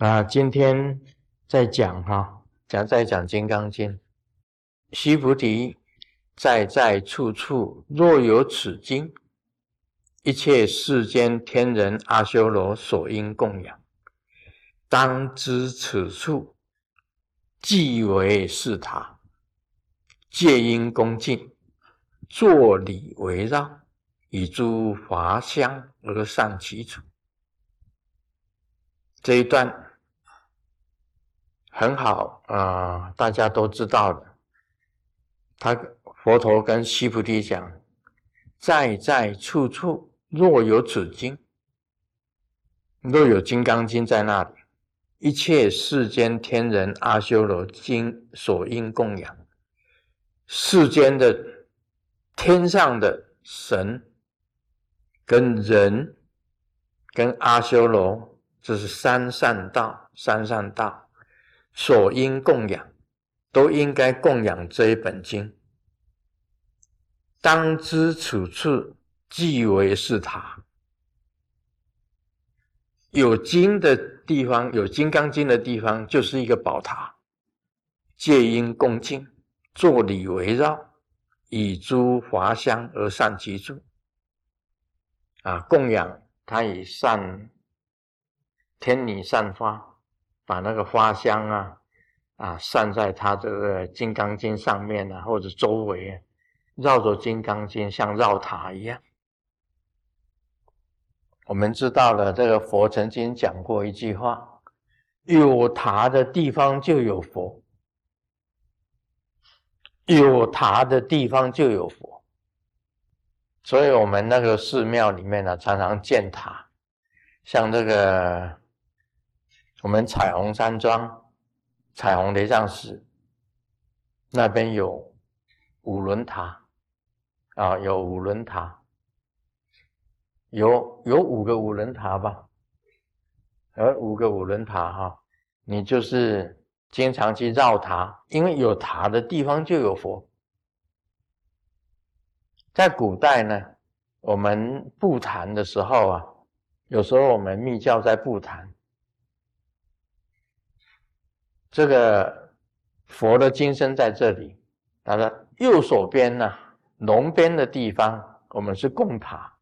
啊，今天在讲哈，讲在讲《金刚经》，须菩提，在在处处，若有此经，一切世间天人阿修罗所应供养，当知此处即为是塔，戒应恭敬，坐礼围绕，以诸华香而上其处。这一段很好啊，大家都知道的。他佛陀跟须菩提讲：“在在处处，若有此经，若有《金刚经》在那里，一切世间天人阿修罗经所应供养，世间的天上的神跟人跟阿修罗。”这是三善道，三善道所应供养，都应该供养这一本经。当知此处即为是塔，有经的地方，有《金刚经》的地方，就是一个宝塔。戒因恭敬，坐礼围绕，以诸华香而善其处。啊，供养他以善。天女散花，把那个花香啊啊散在他这个金刚经上面啊，或者周围，绕着金刚经像绕塔一样。我们知道了，这个佛曾经讲过一句话：有塔的地方就有佛，有塔的地方就有佛。所以，我们那个寺庙里面呢，常常建塔，像这个。我们彩虹山庄、彩虹雷藏寺那边有五轮塔啊，有五轮塔，有有五个五轮塔吧？呃，五个五轮塔哈，你就是经常去绕塔，因为有塔的地方就有佛。在古代呢，我们布坛的时候啊，有时候我们密教在布坛。这个佛的金身在这里，他的右手边呢，龙边的地方，我们是供塔，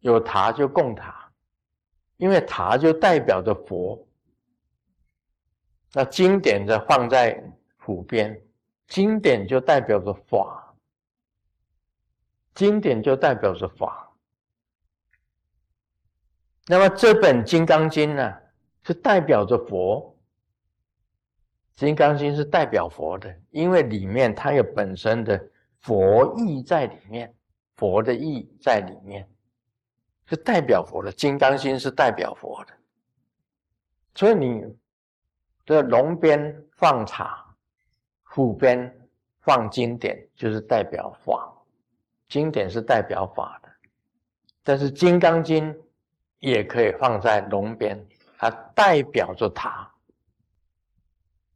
有塔就供塔，因为塔就代表着佛。那经典的放在虎边，经典就代表着法，经典就代表着法。那么这本《金刚经》呢，是代表着佛。金刚经是代表佛的，因为里面它有本身的佛意在里面，佛的意在里面，是代表佛的。金刚经是代表佛的，所以你的龙边放茶，虎边放经典，就是代表法。经典是代表法的，但是金刚经也可以放在龙边，它代表着塔。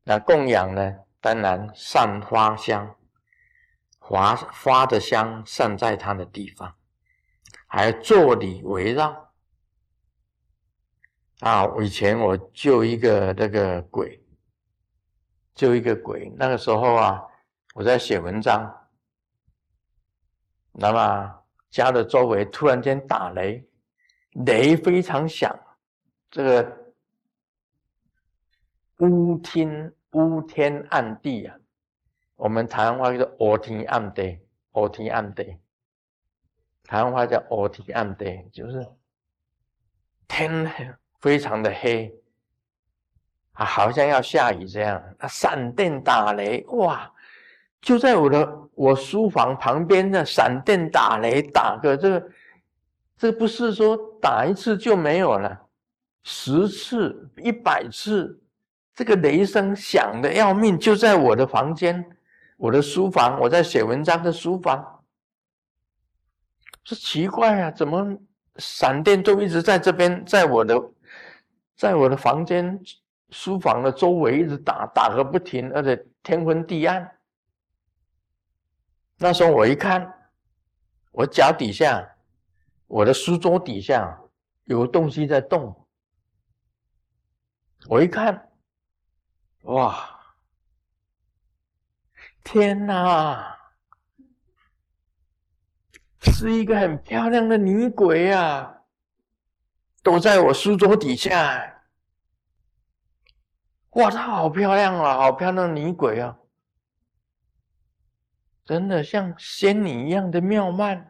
那供养呢？当然散花香，花花的香散在它的地方，还坐礼围绕。啊，以前我救一个那个鬼，救一个鬼。那个时候啊，我在写文章，那么家的周围突然间打雷，雷非常响，这个。乌天乌天暗地啊，我们台湾话叫做乌天暗地，乌天暗地。台湾话叫乌天暗地，就是天非常的黑啊，好像要下雨这样。啊，闪电打雷，哇！就在我的我书房旁边的闪电打雷，打个这个，这不是说打一次就没有了，十次、一百次。这个雷声响的要命，就在我的房间，我的书房，我在写文章的书房。说奇怪啊，怎么闪电都一直在这边，在我的，在我的房间、书房的周围一直打，打个不停，而且天昏地暗。那时候我一看，我脚底下，我的书桌底下有东西在动。我一看，哇，天哪，是一个很漂亮的女鬼啊，躲在我书桌底下。哇，她好漂亮啊，好漂亮的女鬼啊，真的像仙女一样的妙曼。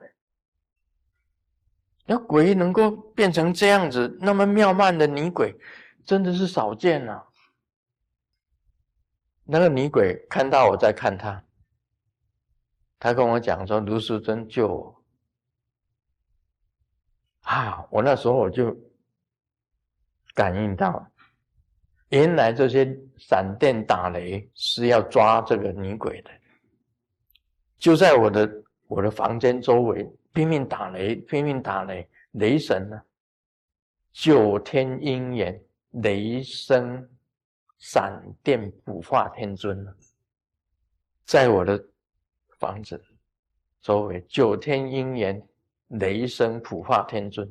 那鬼能够变成这样子，那么妙曼的女鬼，真的是少见啊。那个女鬼看到我在看她，她跟我讲说：“卢淑珍救我。”啊，我那时候我就感应到，原来这些闪电打雷是要抓这个女鬼的，就在我的我的房间周围。拼命打雷，拼命打雷！雷神呢？九天鹰眼，雷声闪电普化天尊？在我的房子周围，九天鹰眼，雷声普化天尊，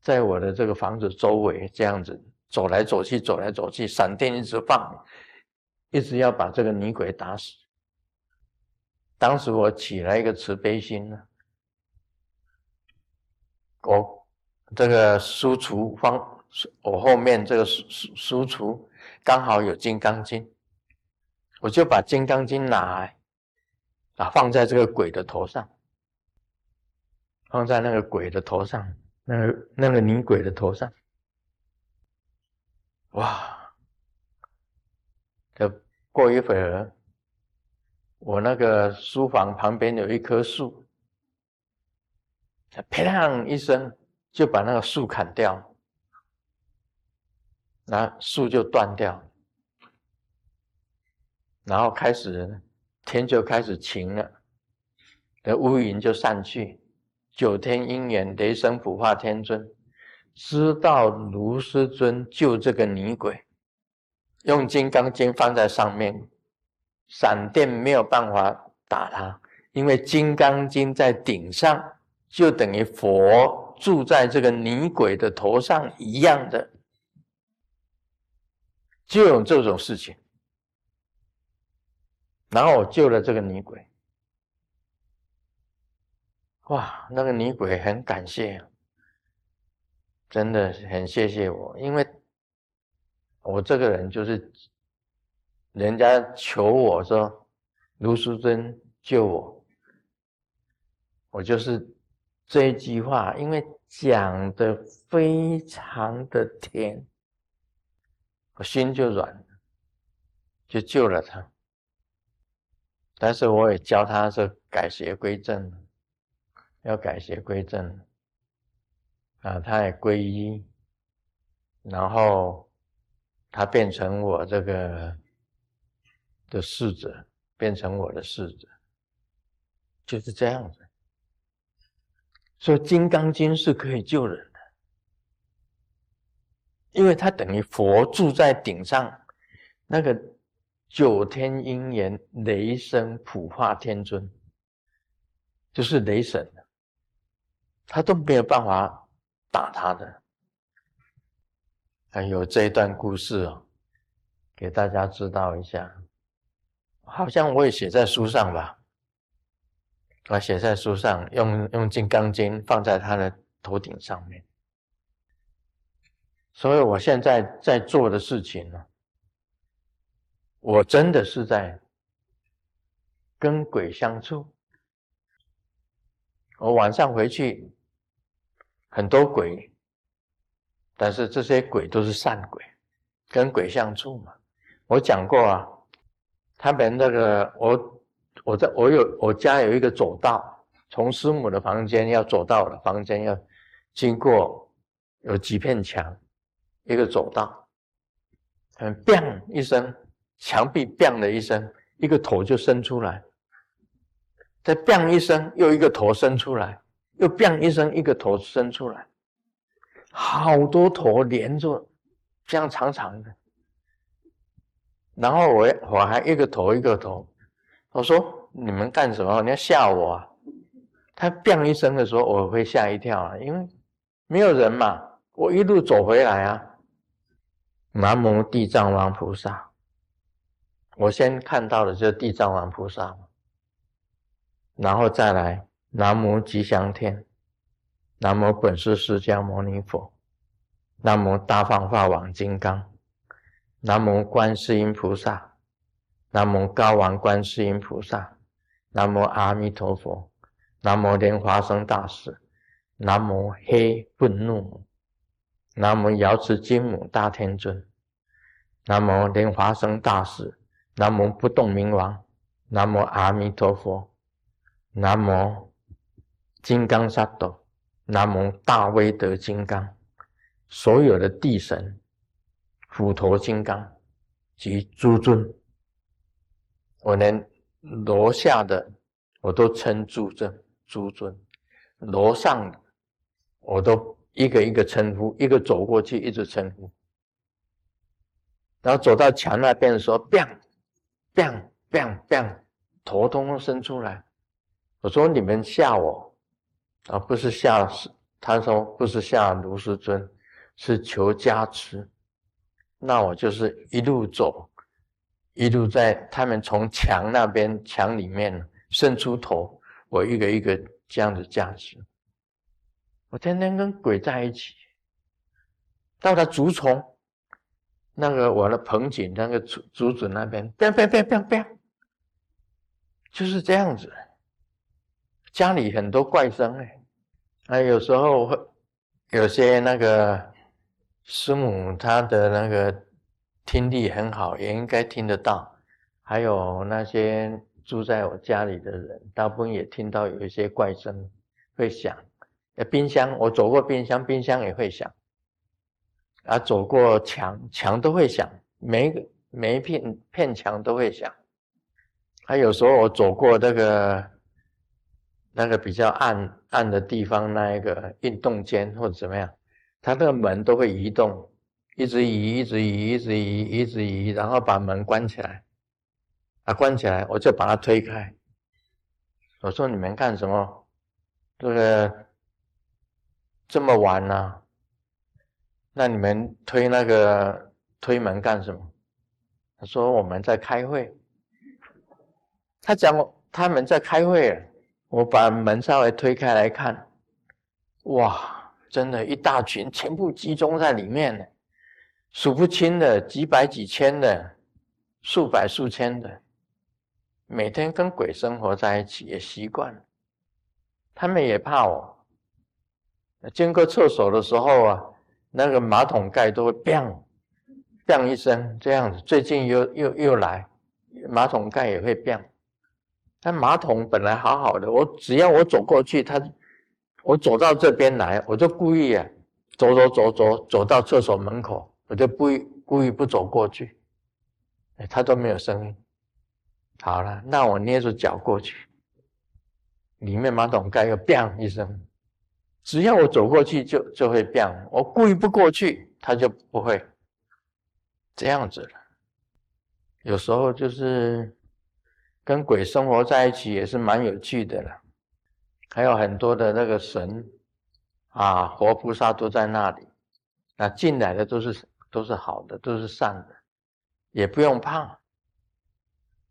在我的这个房子周围这样子走来走去，走来走去，闪电一直放，一直要把这个女鬼打死。当时我起了一个慈悲心呢。我这个书橱方，我后面这个书书书橱刚好有《金刚经》，我就把《金刚经》拿来，啊，放在这个鬼的头上，放在那个鬼的头上，那个那个女鬼的头上，哇！这过一会儿，我那个书房旁边有一棵树。啪啷一声，就把那个树砍掉，那树就断掉，然后开始天就开始晴了，那乌云就散去。九天应元雷声普化天尊知道卢师尊救这个女鬼，用金刚经放在上面，闪电没有办法打他，因为金刚经在顶上。就等于佛住在这个女鬼的头上一样的，就有这种事情。然后我救了这个女鬼，哇，那个女鬼很感谢，真的很谢谢我，因为我这个人就是，人家求我说卢淑珍救我，我就是。这一句话，因为讲的非常的甜，我心就软了，就救了他。但是我也教他是改邪归正，要改邪归正啊，他也皈依，然后他变成我这个的侍者，变成我的侍者，就是这样子。所以《金刚经》是可以救人的，因为它等于佛住在顶上，那个九天应元雷声普化天尊，就是雷神，他都没有办法打他的。还有这一段故事哦，给大家知道一下，好像我也写在书上吧。我写在书上，用用金刚经放在他的头顶上面。所以我现在在做的事情呢，我真的是在跟鬼相处。我晚上回去，很多鬼，但是这些鬼都是善鬼，跟鬼相处嘛。我讲过啊，他们那个我。我在我有我家有一个走道，从师母的房间要走到我的房间，要经过有几片墙，一个走道，嗯砰一声，墙壁砰的一声，一个头就伸出来，再砰一声，又一个头伸出来，又砰一声，一个头伸出来，好多头连着，这样长长的，然后我我还一个头一个头。我说：“你们干什么？你要吓我啊！”他“砰”一声的时候，我会吓一跳啊，因为没有人嘛。我一路走回来啊，南无地藏王菩萨。我先看到的就是地藏王菩萨，然后再来南无吉祥天，南无本师释迦牟尼佛，南无大放法王金刚，南无观世音菩萨，南无高王观世音菩萨，南无阿弥陀佛，南无莲花生大士，南无黑愤怒母。南无瑶池金母大天尊，南无莲花生大士，南无不动明王，南无阿弥陀佛，南无金刚萨埵，南无大威德金刚，所有的地神、虎头金刚及诸尊，我连楼下的我都称诸尊，诸尊，楼上的我都。一个一个称呼，一个走过去，一直称呼，然后走到墙那边的时候，bang bang bang bang，头通通伸出来。我说你们吓我，啊，不是吓，他说不是吓卢师尊，是求加持。那我就是一路走，一路在他们从墙那边墙里面伸出头，我一个一个这样子加持。我天天跟鬼在一起，到了竹丛，那个我的盆景那个竹竹子那边，变变变变变，就是这样子。家里很多怪声哎，啊，有时候会有些那个师母她的那个听力很好，也应该听得到。还有那些住在我家里的人，大部分也听到有一些怪声会响。冰箱，我走过冰箱，冰箱也会响；啊，走过墙，墙都会响，每个每一片片墙都会响。还有时候我走过那个那个比较暗暗的地方，那一个运动间或者怎么样，它那个门都会移动，一直移，一直移，一直移，一直移，然后把门关起来。啊，关起来，我就把它推开。我说：“你们干什么？”这个。这么晚了，那你们推那个推门干什么？他说我们在开会。他讲他们在开会，我把门稍微推开来看，哇，真的，一大群全部集中在里面呢，数不清的，几百几千的，数百数千的，每天跟鬼生活在一起也习惯了，他们也怕我。经过厕所的时候啊，那个马桶盖都会 “bang bang” 一声这样子。最近又又又来，马桶盖也会 “bang”。但马桶本来好好的，我只要我走过去，它我走到这边来，我就故意啊，走走走走走到厕所门口，我就故意故意不走过去，哎，它都没有声音。好了，那我捏着脚过去，里面马桶盖又 “bang” 一声。只要我走过去，就就会变。我故意不过去，他就不会这样子了。有时候就是跟鬼生活在一起，也是蛮有趣的了。还有很多的那个神啊，活菩萨都在那里。那进来的都是都是好的，都是善的，也不用怕。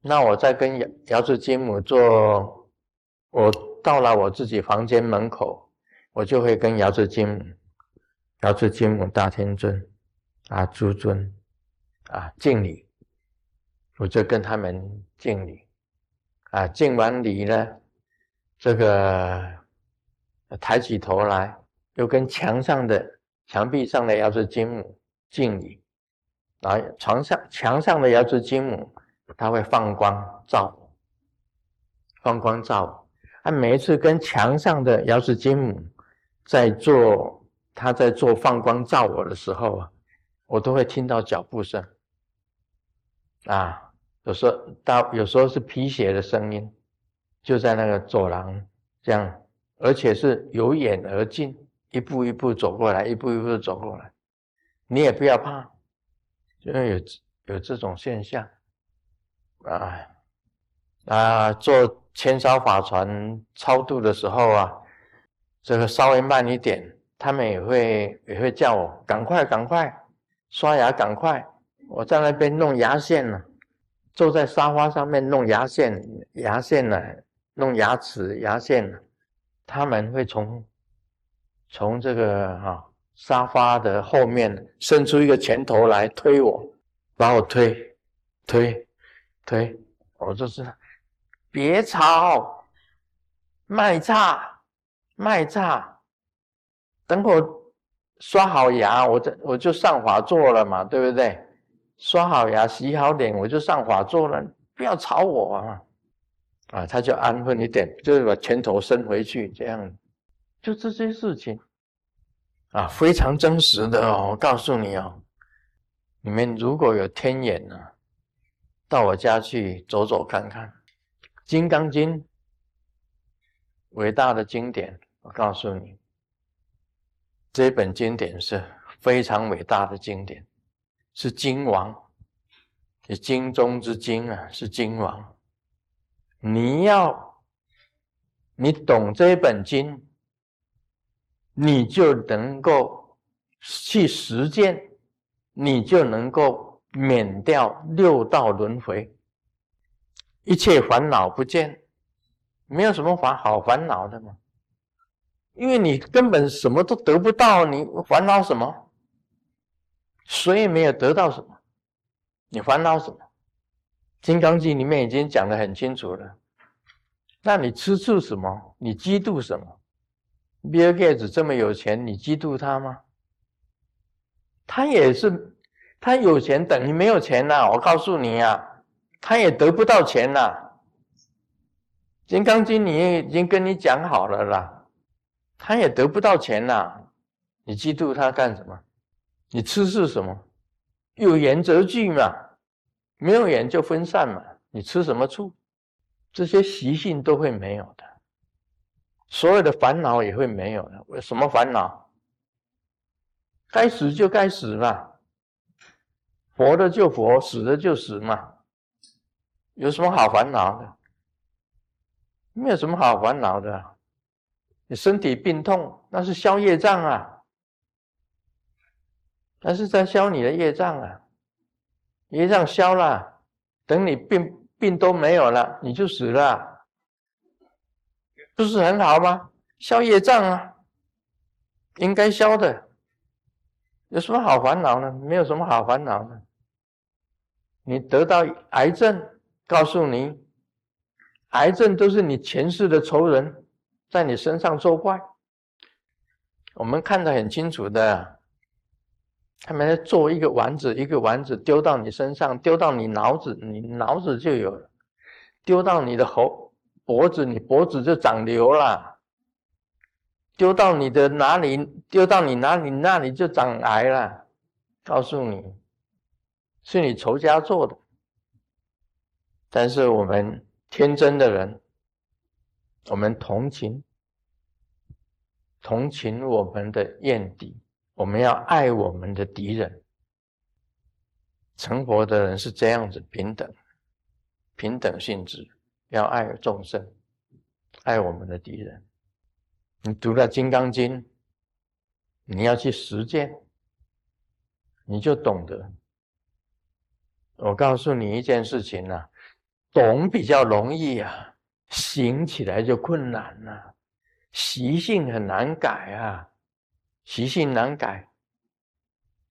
那我在跟瑶瑶池金母做，我到了我自己房间门口。我就会跟瑶池金母、瑶池金母大天尊啊、诸尊啊敬礼，我就跟他们敬礼啊。敬完礼呢，这个抬起头来，又跟墙上的、墙壁上的瑶池金母敬礼。啊，床上、墙上的瑶池金母，它会放光照我，放光照我。啊，每一次跟墙上的瑶池金母。在做他在做放光照我的时候啊，我都会听到脚步声啊，有时候到有时候是皮鞋的声音，就在那个走廊这样，而且是由远而近，一步一步走过来，一步一步走过来，你也不要怕，因为有有这种现象啊啊，做千烧法船超度的时候啊。这个稍微慢一点，他们也会也会叫我赶快赶快，刷牙赶快，我在那边弄牙线呢，坐在沙发上面弄牙线，牙线呢，弄牙齿牙线呢，他们会从从这个哈沙发的后面伸出一个拳头来推我，把我推推推，我就是别吵，卖差。卖炸，等会刷好牙，我这我就上法座了嘛，对不对？刷好牙，洗好脸，我就上法座了。不要吵我啊！啊，他就安分一点，就是把拳头伸回去，这样。就这些事情啊，非常真实的哦。我告诉你哦，你们如果有天眼呢，到我家去走走看看，《金刚经》伟大的经典，我告诉你。这本经典是非常伟大的经典，是经王，是经中之经啊，是经王。你要你懂这本经，你就能够去实践，你就能够免掉六道轮回，一切烦恼不见，没有什么烦好烦恼的嘛。因为你根本什么都得不到，你烦恼什么？谁也没有得到什么，你烦恼什么？《金刚经》里面已经讲得很清楚了。那你吃醋什么？你嫉妒什么？比尔盖茨这么有钱，你嫉妒他吗？他也是，他有钱等于没有钱呐！我告诉你呀，他也得不到钱呐。《金刚经》里已经跟你讲好了啦。他也得不到钱呐，你嫉妒他干什么？你吃是什么？有缘则聚嘛，没有缘就分散嘛。你吃什么醋？这些习性都会没有的，所有的烦恼也会没有的。为什么烦恼？该死就该死嘛，活的就活，死的就死嘛，有什么好烦恼的？没有什么好烦恼的。你身体病痛，那是消业障啊，那是在消你的业障啊，业障消了，等你病病都没有了，你就死了，不是很好吗？消业障啊，应该消的，有什么好烦恼呢？没有什么好烦恼的。你得到癌症，告诉你，癌症都是你前世的仇人。在你身上作怪，我们看得很清楚的。他们在做一个丸子，一个丸子丢到你身上，丢到你脑子，你脑子就有了；丢到你的喉脖子，你脖子就长瘤了；丢到你的哪里，丢到你哪里，那里就长癌了。告诉你，是你仇家做的。但是我们天真的人。我们同情，同情我们的怨敌，我们要爱我们的敌人。成佛的人是这样子，平等，平等性质，要爱众生，爱我们的敌人。你读了《金刚经》，你要去实践，你就懂得。我告诉你一件事情啊，懂比较容易啊。行起来就困难了，习性很难改啊，习性难改，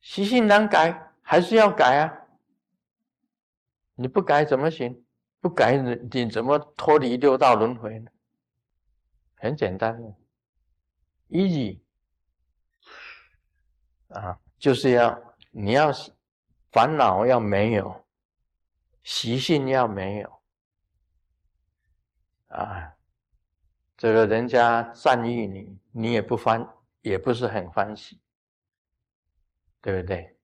习性难改还是要改啊。你不改怎么行？不改你你怎么脱离六道轮回呢？很简单的，easy 啊，就是要你要烦恼要没有，习性要没有。啊，这个人家赞誉你，你也不欢，也不是很欢喜，对不对？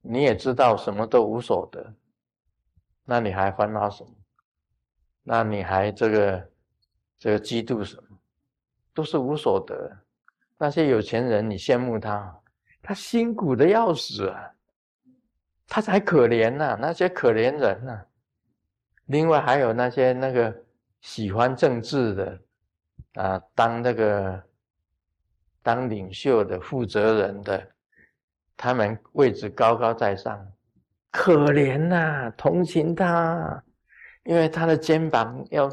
你也知道什么都无所得，那你还烦恼什么？那你还这个这个嫉妒什么？都是无所得。那些有钱人，你羡慕他，他辛苦的要死啊，他才可怜呐，那些可怜人呐。另外还有那些那个喜欢政治的啊，当那个当领袖的、负责人的他们位置高高在上，可怜呐，同情他，因为他的肩膀要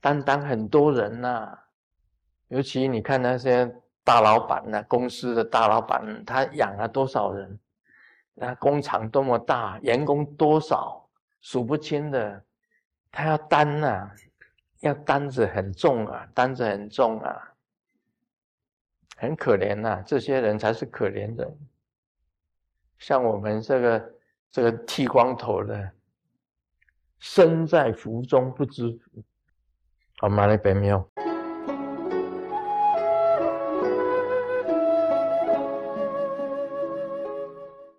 担当很多人呐。尤其你看那些大老板呐，公司的大老板，他养了多少人？那工厂多么大，员工多少，数不清的，他要担呐，要担子很重啊，担子很重啊。很可怜呐，这些人才是可怜人。像我们这个这个剃光头的，身在福中不知福。好，吗？那边没有。